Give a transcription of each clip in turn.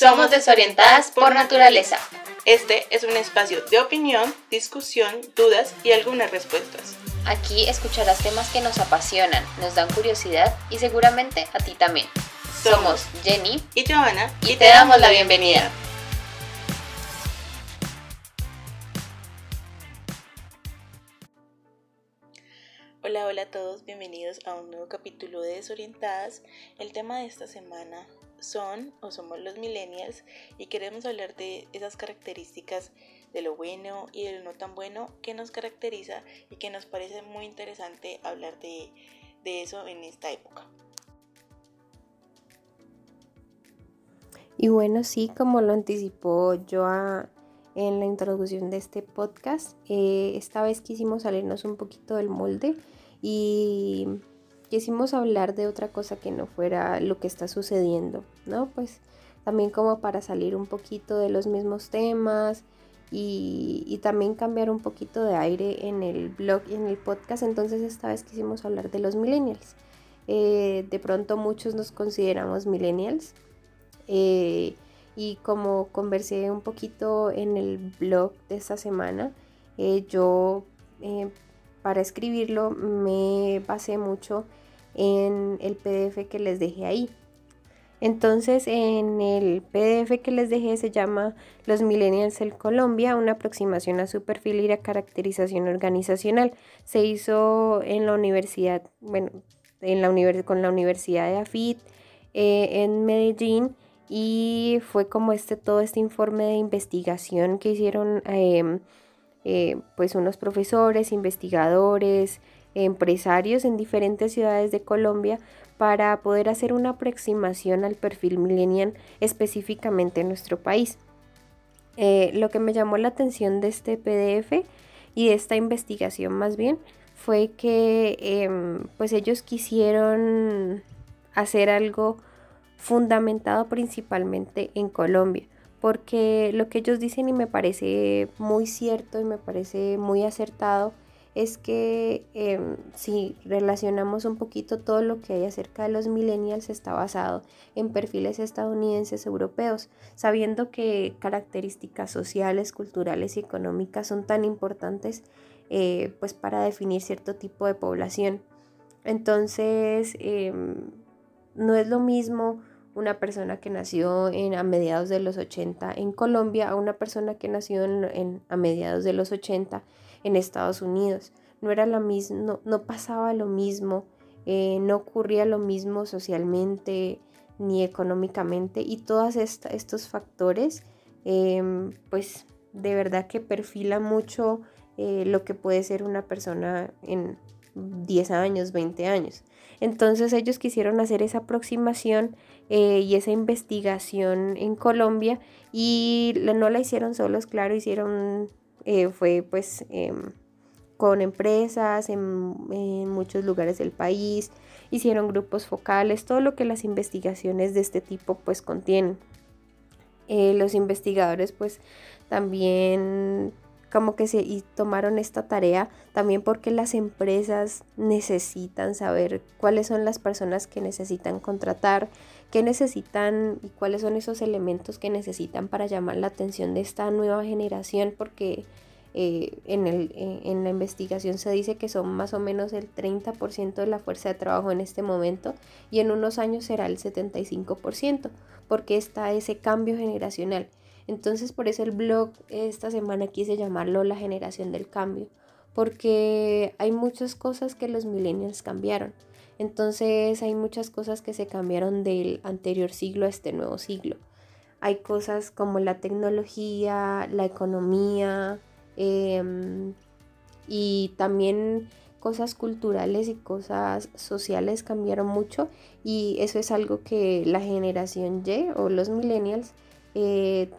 Somos desorientadas por naturaleza. Este es un espacio de opinión, discusión, dudas y algunas respuestas. Aquí escucharás temas que nos apasionan, nos dan curiosidad y seguramente a ti también. Somos Jenny y Johanna y te damos la bienvenida. Hola, hola a todos, bienvenidos a un nuevo capítulo de Desorientadas. El tema de esta semana son o somos los millennials y queremos hablar de esas características de lo bueno y de lo no tan bueno que nos caracteriza y que nos parece muy interesante hablar de, eso en esta época. Y bueno, sí, como lo anticipó yo en la introducción de este podcast, eh, esta vez quisimos salirnos un poquito del molde y quisimos hablar de otra cosa que no fuera lo que está sucediendo, ¿no? Pues también como para salir un poquito de los mismos temas y, también cambiar un poquito de aire en el blog y en el podcast. Entonces esta vez quisimos hablar de los millennials. Eh, de pronto muchos nos consideramos millennials. Eh, y como conversé un poquito en el blog de esta semana, eh, yo para escribirlo me basé mucho en el PDF que les dejé ahí. Entonces en el PDF que les dejé se llama Los Millennials en Colombia, una aproximación a su perfil y la caracterización organizacional. Se hizo en la universidad, bueno, en la con la Universidad de AFIT eh, en Medellín y fue como este todo este informe de investigación que hicieron em, eh, pues unos profesores, investigadores, empresarios en diferentes ciudades de Colombia para poder hacer una aproximación al perfil millennial específicamente en nuestro país. Eh, lo que me llamó la atención de este PDF y de esta investigación más bien fue que em, pues ellos quisieron hacer algo fundamentado principalmente en Colombia porque lo que ellos dicen y me parece muy cierto y me parece muy acertado es que em, si relacionamos un poquito todo lo que hay acerca de los millennials está basado en perfiles estadounidenses europeos, sabiendo que características sociales, culturales y económicas son tan importantes eh, pues para definir cierto tipo de población. Entonces, em, no es lo mismo una persona que nació en, a mediados de los 80 en Colombia a una persona que nació en, a mediados de los 80 en Estados Unidos. No era lo mismo, no, pasaba lo mismo, eh, no ocurría lo mismo socialmente ni económicamente y todos estos factores em, pues de verdad que perfila mucho eh, lo que puede ser una persona en 10 años, 20 años. Entonces ellos quisieron hacer esa aproximación eh, y esa investigación en Colombia y no la hicieron solos, claro, hicieron, eh, fue pues em, con empresas en, muchos lugares del país, hicieron grupos focales, todo lo que las investigaciones de este tipo pues contienen. Eh, los investigadores pues también como que se y tomaron esta tarea también porque las empresas necesitan saber cuáles son las personas que necesitan contratar, qué necesitan y cuáles son esos elementos que necesitan para llamar la atención de esta nueva generación porque eh, en, el, eh, en la investigación se dice que son más o menos el 30% de la fuerza de trabajo en este momento y en unos años será el 75% porque está ese cambio generacional entonces por eso el blog esta semana quise llamarlo la generación del cambio, porque hay muchas cosas que los millennials cambiaron. Entonces hay muchas cosas que se cambiaron del anterior siglo a este nuevo siglo. Hay cosas como la tecnología, la economía em, y también cosas culturales y cosas sociales cambiaron mucho y eso es algo que la generación Y o los millennials eh,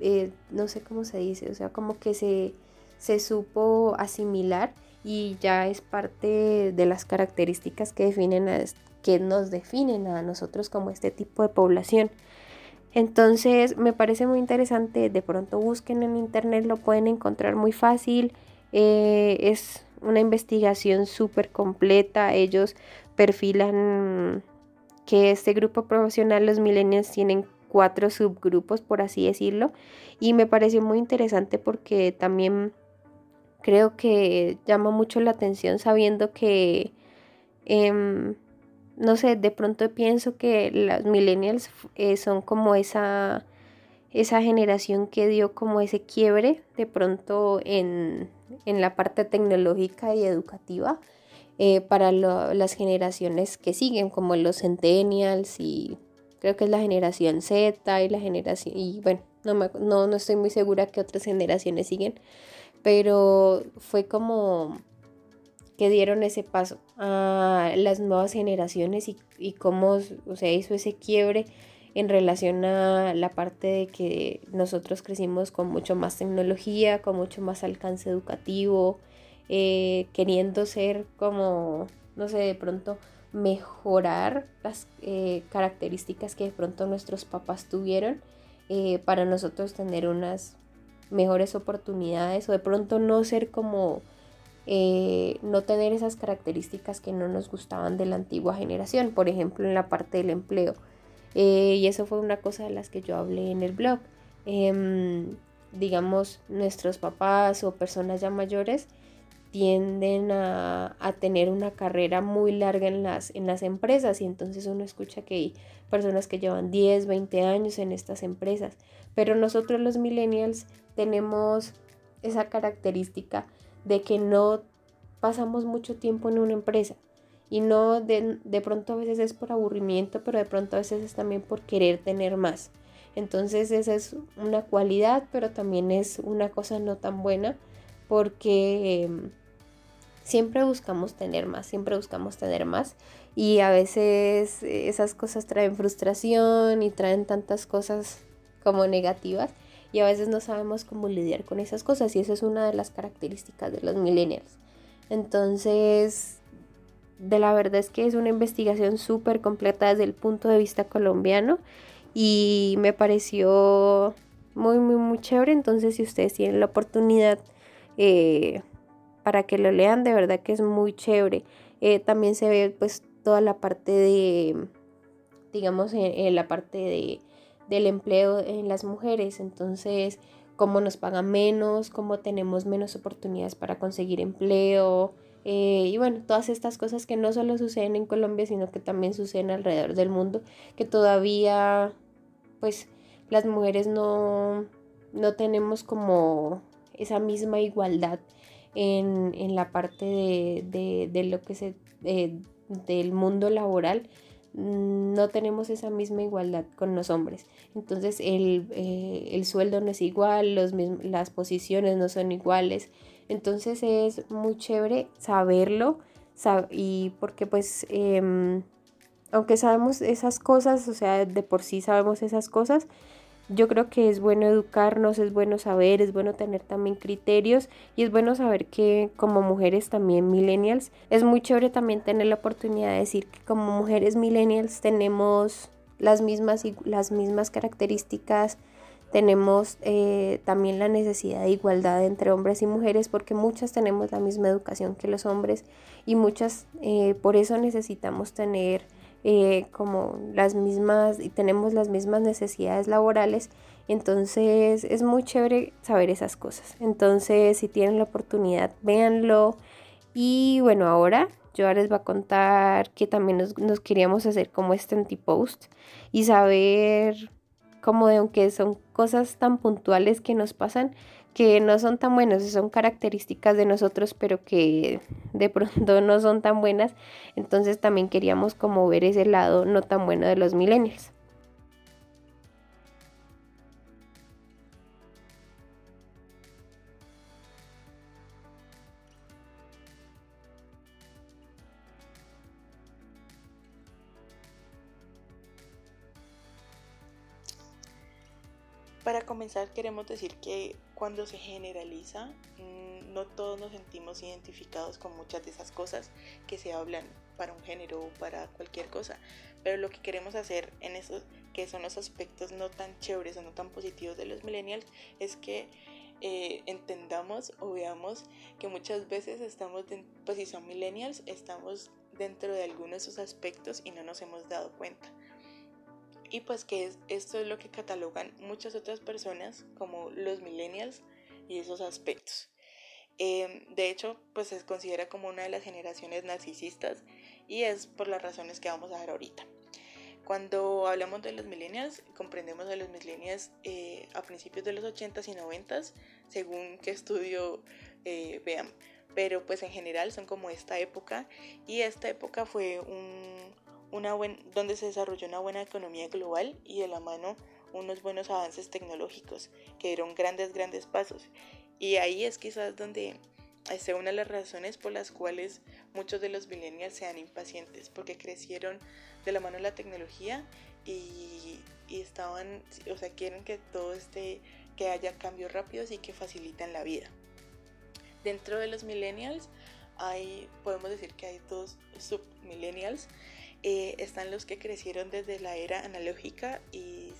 eh, no sé cómo se dice, o sea, como que se, se supo asimilar y ya es parte de las características que, definen que nos definen a nosotros como este tipo de población. Entonces me parece muy interesante, de pronto busquen en internet, lo pueden encontrar muy fácil, eh, es una investigación súper completa, ellos perfilan que este grupo profesional, los millennials, tienen cuatro subgrupos, por así decirlo. Y me pareció muy interesante porque también creo que llama mucho la atención sabiendo que, em, no sé, de pronto pienso que las millennials eh, son como esa, esa generación que dio como ese quiebre de pronto en, en la parte tecnológica y educativa eh, para las generaciones que siguen, como los centennials y creo que es la generación Z y la generación, y bueno, no, no, no estoy muy segura que otras generaciones siguen, pero fue como que dieron ese paso a las nuevas generaciones y, y cómo o sea, hizo ese quiebre en relación a la parte de que nosotros crecimos con mucho más tecnología, con mucho más alcance educativo, eh, queriendo ser como, no sé, de pronto mejorar las eh, características que de pronto nuestros papás tuvieron eh, para nosotros tener unas mejores oportunidades o de pronto no ser como no tener esas características que no nos gustaban de la antigua generación, por ejemplo en la parte del empleo. y eso fue una cosa de las que yo hablé en el blog. Em, digamos, nuestros papás o personas ya mayores tienden a, tener una carrera muy larga en las, en las empresas y entonces uno escucha que hay personas que llevan 10, 20 años en estas empresas, pero nosotros los millennials tenemos esa característica de que no pasamos mucho tiempo en una empresa y no de, de pronto a veces es por aburrimiento, pero de pronto a veces es también por querer tener más. Entonces esa es una cualidad, pero también es una cosa no tan buena porque em, siempre buscamos tener más, siempre buscamos tener más y a veces esas cosas traen frustración y traen tantas cosas como negativas y a veces no sabemos cómo lidiar con esas cosas y esa es una de las características de los millennials. Entonces, de la verdad es que es una investigación súper completa desde el punto de vista colombiano y me pareció muy, muy, muy chévere. Entonces, si ustedes tienen la oportunidad, eh, para que lo lean, de verdad que es muy chévere. Eh, también se ve pues toda la parte de, digamos, en, la parte de, del empleo en las mujeres, entonces cómo nos pagan menos, cómo tenemos menos oportunidades para conseguir empleo. Eh, y bueno, todas estas cosas que no solo suceden en Colombia, sino que también suceden alrededor del mundo, que todavía pues las mujeres no, no tenemos como esa misma igualdad en, la parte de, lo que se eh, del mundo laboral mm, no tenemos esa misma igualdad con los hombres. Entonces el, eh, sueldo no es igual, los las posiciones no son iguales. Entonces es muy chévere saberlo y porque pues em, aunque sabemos esas cosas, o sea, de por sí sabemos esas cosas, yo creo que es bueno educarnos, es bueno saber, es bueno tener también criterios y es bueno saber que como mujeres también millennials, es muy chévere también tener la oportunidad de decir que como mujeres millennials tenemos las mismas, las mismas características, tenemos eh, también la necesidad de igualdad entre hombres y mujeres porque muchas tenemos la misma educación que los hombres y muchas eh, por eso necesitamos tener eh, como las mismas y tenemos las mismas necesidades laborales. Entonces es muy chévere saber esas cosas. Entonces si tienen la oportunidad, véanlo. Y bueno, ahora yo les voy a contar que también nos, nos queríamos hacer como este anti-post y saber como de aunque son cosas tan puntuales que nos pasan, que no son tan buenos, son características de nosotros, pero que de pronto no son tan buenas. Entonces también queríamos como ver ese lado no tan bueno de los millennials. Para comenzar queremos decir que cuando se generaliza, mm, no todos nos sentimos identificados con muchas de esas cosas que se hablan para un género o para cualquier cosa. Pero lo que queremos hacer en esos que son los aspectos no tan chéveres o no tan positivos de los millennials es que eh, entendamos o veamos que muchas veces estamos, pues si son millennials, estamos dentro de algunos de esos aspectos y no nos hemos dado cuenta. Y pues que esto es lo que catalogan muchas otras personas como los millennials y esos aspectos. Em, de hecho, pues se considera como una de las generaciones narcisistas y es por las razones que vamos a ver ahorita. Cuando hablamos de los millennials, comprendemos a los millennials eh, a principios de los 80s y 90s, según qué estudio eh, vean. Pero pues en general son como esta época y esta época fue un, una buen, donde se desarrolló una buena economía global y de la mano unos buenos avances tecnológicos que dieron grandes, grandes pasos. Y ahí es quizás donde es una de las razones por las cuales muchos de los millennials sean impacientes, porque crecieron de la mano de la tecnología y, y, estaban, o sea, quieren que todo esté, que haya cambios rápidos y que facilitan la vida. Dentro de los millennials hay, podemos decir que hay dos submillennials. Eh, están los que crecieron desde la era analógica y,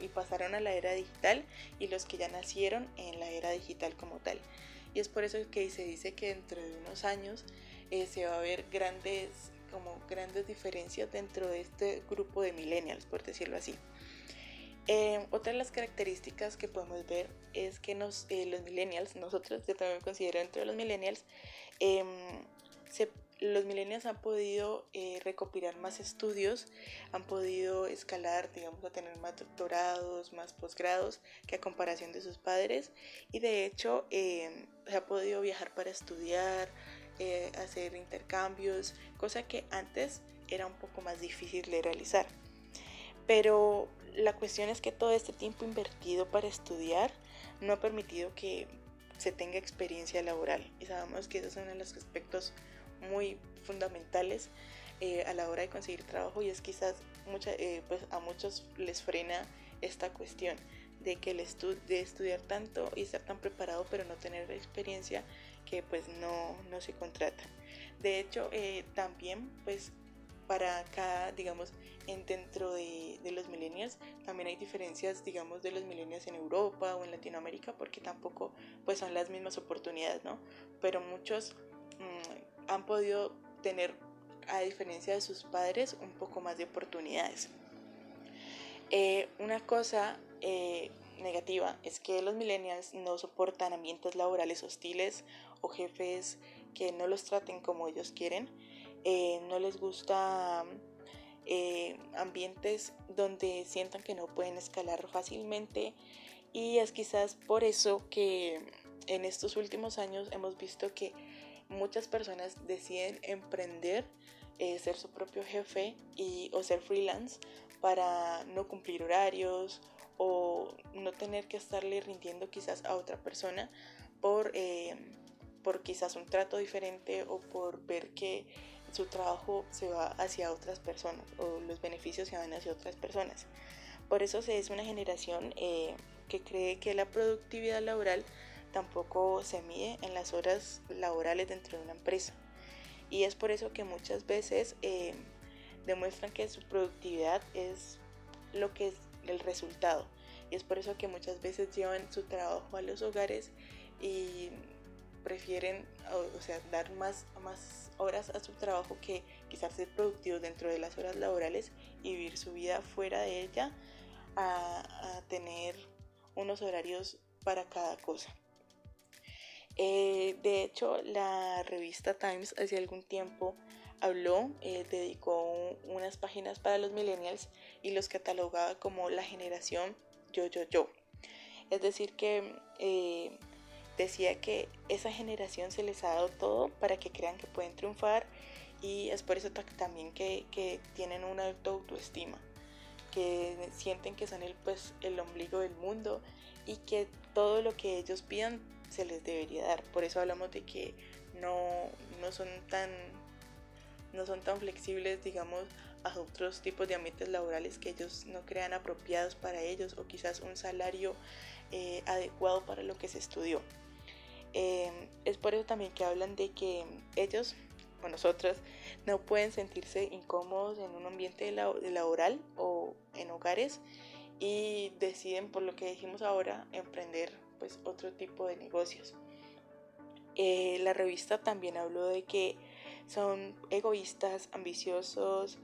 y pasaron a la era digital y los que ya nacieron en la era digital como tal. Y es por eso que se dice que dentro de unos años eh, se va a ver grandes, como grandes diferencias dentro de este grupo de millennials, por decirlo así. Eh, otra de las características que podemos ver es que nos, los millennials, nosotros, yo también me considero dentro de los millennials, em, se los millennials han podido eh, recopilar más estudios, han podido escalar, digamos, a tener más doctorados, más posgrados que a comparación de sus padres y de hecho eh, se ha podido viajar para estudiar, eh, hacer intercambios, cosa que antes era un poco más difícil de realizar. Pero la cuestión es que todo este tiempo invertido para estudiar no ha permitido que se tenga experiencia laboral y sabemos que esos son los aspectos muy fundamentales eh, a la hora de conseguir trabajo y es quizás mucha, eh, pues a muchos les frena esta cuestión de que el de estudiar tanto y estar tan preparado pero no tener experiencia que pues no, no se contrata. De hecho, eh, también pues para cada, digamos, en, dentro de, de, los millennials, también hay diferencias, digamos, de los millennials en Europa o en Latinoamérica, porque tampoco, pues, son las mismas oportunidades, ¿no? Pero muchos mm, han podido tener, a diferencia de sus padres, un poco más de oportunidades. Eh, una cosa eh, negativa es que los millennials no soportan ambientes laborales hostiles o jefes que no los traten como ellos quieren. Eh, no les gusta ambientes donde sientan que no pueden escalar fácilmente y es quizás por eso que en estos últimos años hemos visto que muchas personas deciden emprender, eh, ser su propio jefe y, o ser freelance para no cumplir horarios o no tener que estarle rindiendo quizás a otra persona por, eh, por quizás un trato diferente o por ver que su trabajo se va hacia otras personas o los beneficios se van hacia otras personas. Por eso se es una generación eh, que cree que la productividad laboral tampoco se mide en las horas laborales dentro de una empresa. Y es por eso que muchas veces eh, demuestran que su productividad es lo que es el resultado. Y es por eso que muchas veces llevan su trabajo a los hogares y prefieren o, sea, dar más, más horas a su trabajo que quizás ser productivos dentro de las horas laborales y vivir su vida fuera de ella a, a tener unos horarios para cada cosa. Eh, de hecho, la revista Times hace algún tiempo habló, eh, dedicó unas páginas para los millennials y los catalogaba como la generación yo, yo, yo. Es decir, que eh, decía que esa generación se les ha dado todo para que crean que pueden triunfar y es por eso también que, que tienen una alta autoestima, que sienten que son el, pues, el ombligo del mundo y que todo lo que ellos pidan se les debería dar. Por eso hablamos de que no, no son tan no son tan flexibles, digamos, a otros tipos de ambientes laborales que ellos no crean apropiados para ellos o quizás un salario eh, adecuado para lo que se estudió. Em, es por eso también que hablan de que ellos o nosotras no pueden sentirse incómodos en un ambiente laboral o en hogares y deciden, por lo que dijimos ahora, emprender pues otro tipo de negocios. Eh, la revista también habló de que son egoístas, ambiciosos,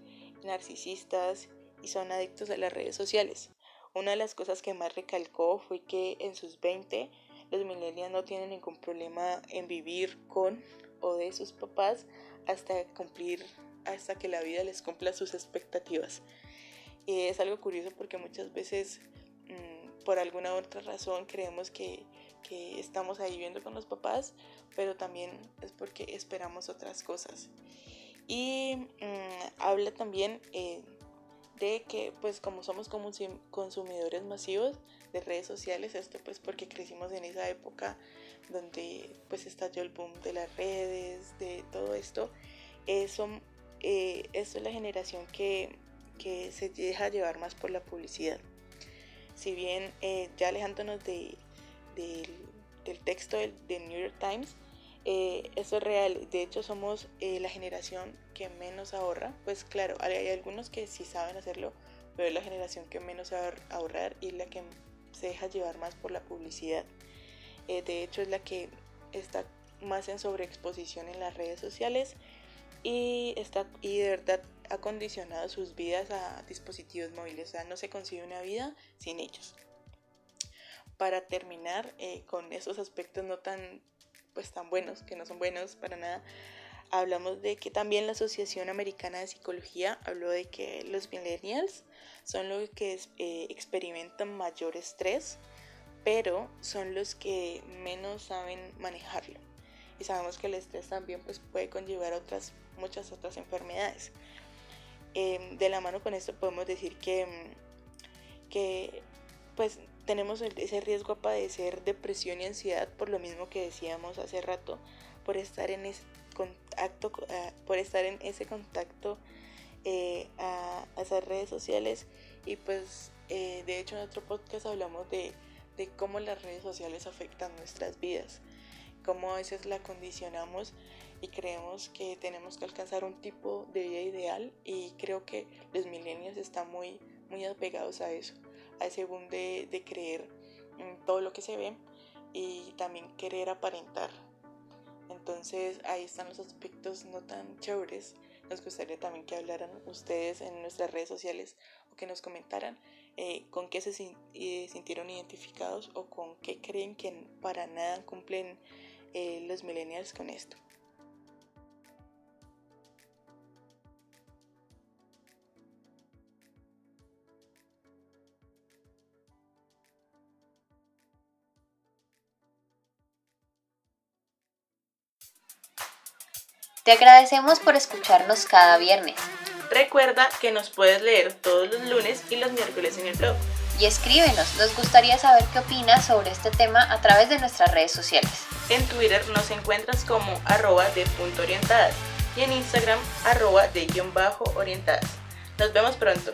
narcisistas y son adictos a las redes sociales. Una de las cosas que más recalcó fue que en sus 20 los millennials no tienen ningún problema en vivir con o de sus papás hasta cumplir, hasta que la vida les cumpla sus expectativas. Y es algo curioso porque muchas veces por alguna otra razón creemos que, que, estamos ahí viviendo con los papás, pero también es porque esperamos otras cosas. Y mm, habla también eh, de que pues como somos consumidores masivos de redes sociales, esto pues porque crecimos en esa época donde pues estalló el boom de las redes, de todo esto, eso, eh, es la generación que, se deja llevar más por la publicidad. Si bien eh, ya alejándonos de, del texto del, New York Times, eh, eso es real. De hecho, somos eh, la generación que menos ahorra. Pues claro, hay, algunos que sí saben hacerlo, pero es la generación que menos sabe ahorrar y la que se deja llevar más por la publicidad. Eh, de hecho, es la que está más en sobreexposición en las redes sociales y, está, y de verdad ha condicionado sus vidas a dispositivos móviles. O sea, no se consigue una vida sin ellos. Para terminar con esos aspectos no tan pues tan buenos, que no son buenos para nada. Hablamos de que también la Asociación Americana de Psicología habló de que los millennials son los que eh, experimentan mayor estrés, pero son los que menos saben manejarlo. Y sabemos que el estrés también pues, puede conllevar otras, muchas otras enfermedades. Em, de la mano con esto podemos decir que, que pues tenemos ese riesgo a padecer depresión y ansiedad por lo mismo que decíamos hace rato, por estar en ese contacto, ah, por estar en ese contacto eh, a, esas redes sociales. Y pues eh, de hecho en otro podcast hablamos de, de cómo las redes sociales afectan nuestras vidas, cómo a veces la condicionamos y creemos que tenemos que alcanzar un tipo de vida ideal y creo que los millennials están muy, muy apegados a eso a ese boom de, de creer en todo lo que se ve y también querer aparentar. Entonces ahí están los aspectos no tan chéveres. Nos gustaría también que hablaran ustedes en nuestras redes sociales o que nos comentaran eh, con qué se eh, sintieron identificados o con qué creen que para nada cumplen eh, los millennials con esto. Te agradecemos por escucharnos cada viernes. Recuerda que nos puedes leer todos los lunes y los miércoles en el blog. Y escríbenos, nos gustaría saber qué opinas sobre este tema a través de nuestras redes sociales. En Twitter nos encuentras como arroba de punto orientadas y en Instagram arroba de guion bajo orientadas. Nos vemos pronto.